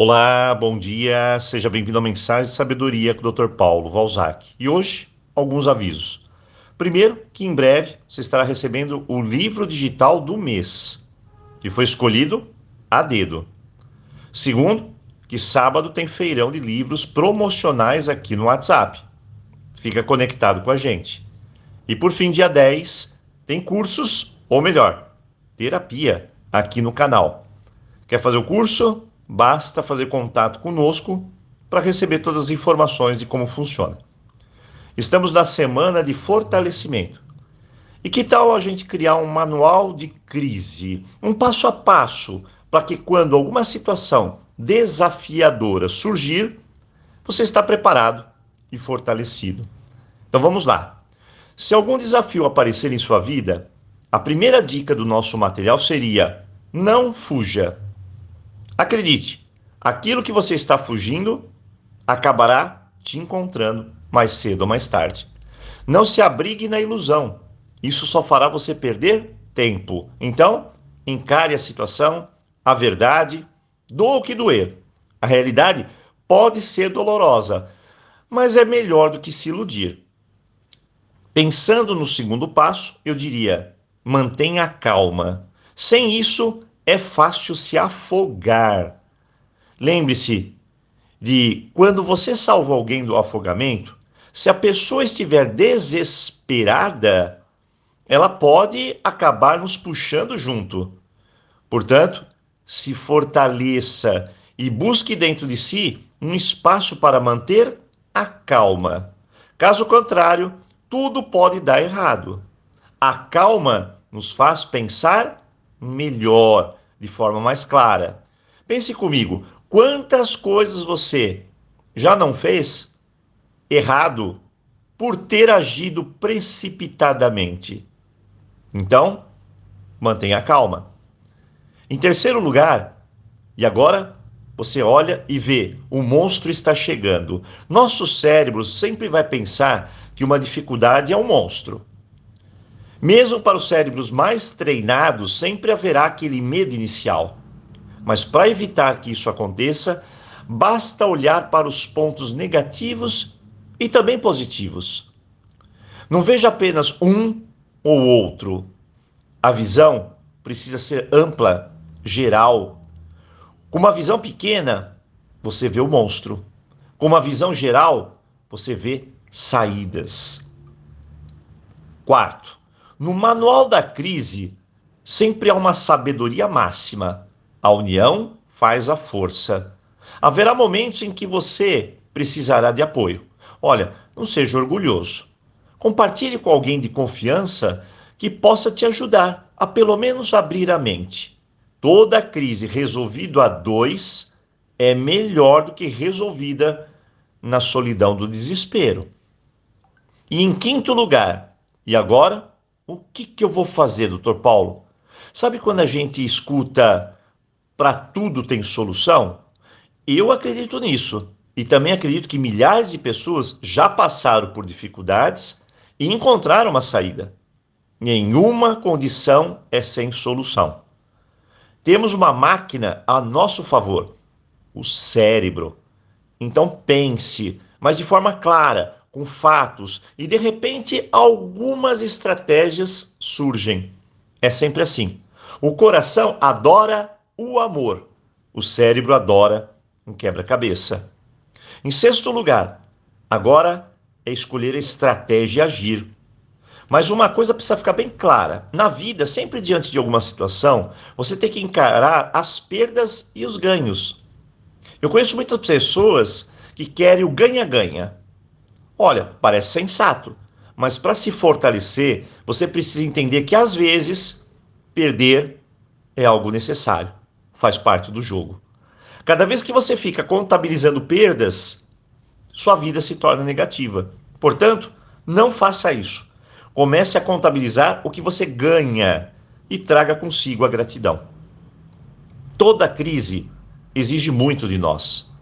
Olá, bom dia, seja bem-vindo ao Mensagem de Sabedoria com o Dr. Paulo Valzac. E hoje, alguns avisos. Primeiro, que em breve você estará recebendo o livro digital do mês, que foi escolhido a dedo. Segundo, que sábado tem feirão de livros promocionais aqui no WhatsApp. Fica conectado com a gente. E por fim, dia 10, tem cursos, ou melhor, terapia aqui no canal. Quer fazer o curso? Basta fazer contato conosco para receber todas as informações de como funciona. Estamos na semana de fortalecimento. E que tal a gente criar um manual de crise, um passo a passo, para que quando alguma situação desafiadora surgir, você está preparado e fortalecido. Então vamos lá. Se algum desafio aparecer em sua vida, a primeira dica do nosso material seria: não fuja. Acredite, aquilo que você está fugindo acabará te encontrando mais cedo ou mais tarde. Não se abrigue na ilusão. Isso só fará você perder tempo. Então, encare a situação, a verdade, doa o que doer. A realidade pode ser dolorosa, mas é melhor do que se iludir. Pensando no segundo passo, eu diria: mantenha calma. Sem isso, é fácil se afogar. Lembre-se de quando você salva alguém do afogamento, se a pessoa estiver desesperada, ela pode acabar nos puxando junto. Portanto, se fortaleça e busque dentro de si um espaço para manter a calma. Caso contrário, tudo pode dar errado. A calma nos faz pensar melhor, de forma mais clara. Pense comigo, quantas coisas você já não fez errado por ter agido precipitadamente? Então, mantenha calma. Em terceiro lugar, e agora você olha e vê, o monstro está chegando. Nosso cérebro sempre vai pensar que uma dificuldade é um monstro. Mesmo para os cérebros mais treinados, sempre haverá aquele medo inicial. Mas para evitar que isso aconteça, basta olhar para os pontos negativos e também positivos. Não veja apenas um ou outro. A visão precisa ser ampla, geral. Com uma visão pequena, você vê o monstro. Com uma visão geral, você vê saídas. Quarto, no manual da crise, sempre há uma sabedoria máxima. A união faz a força. Haverá momentos em que você precisará de apoio. Olha, não seja orgulhoso. Compartilhe com alguém de confiança que possa te ajudar a pelo menos abrir a mente. Toda crise resolvida a dois é melhor do que resolvida na solidão do desespero. E em quinto lugar, e agora o que, que eu vou fazer, doutor Paulo? Sabe quando a gente escuta para tudo tem solução? Eu acredito nisso. E também acredito que milhares de pessoas já passaram por dificuldades e encontraram uma saída. Nenhuma condição é sem solução. Temos uma máquina a nosso favor, o cérebro. Então pense, mas de forma clara, com fatos e de repente algumas estratégias surgem. É sempre assim. O coração adora o amor, o cérebro adora um quebra-cabeça. Em sexto lugar, agora é escolher a estratégia e agir. Mas uma coisa precisa ficar bem clara: na vida, sempre diante de alguma situação, você tem que encarar as perdas e os ganhos. Eu conheço muitas pessoas que querem o ganha-ganha. Olha, parece sensato, mas para se fortalecer, você precisa entender que às vezes perder é algo necessário, faz parte do jogo. Cada vez que você fica contabilizando perdas, sua vida se torna negativa. Portanto, não faça isso. Comece a contabilizar o que você ganha e traga consigo a gratidão. Toda crise exige muito de nós.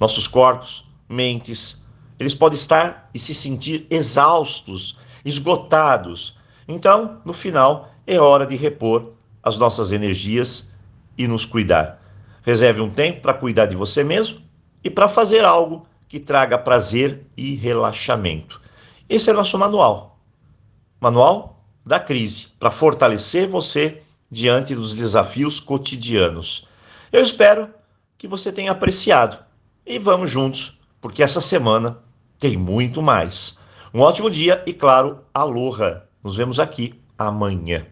Nossos corpos, mentes, eles podem estar e se sentir exaustos, esgotados. Então, no final, é hora de repor as nossas energias e nos cuidar. Reserve um tempo para cuidar de você mesmo e para fazer algo que traga prazer e relaxamento. Esse é nosso manual. Manual da crise, para fortalecer você diante dos desafios cotidianos. Eu espero que você tenha apreciado e vamos juntos, porque essa semana tem muito mais. Um ótimo dia e, claro, aloha! Nos vemos aqui amanhã.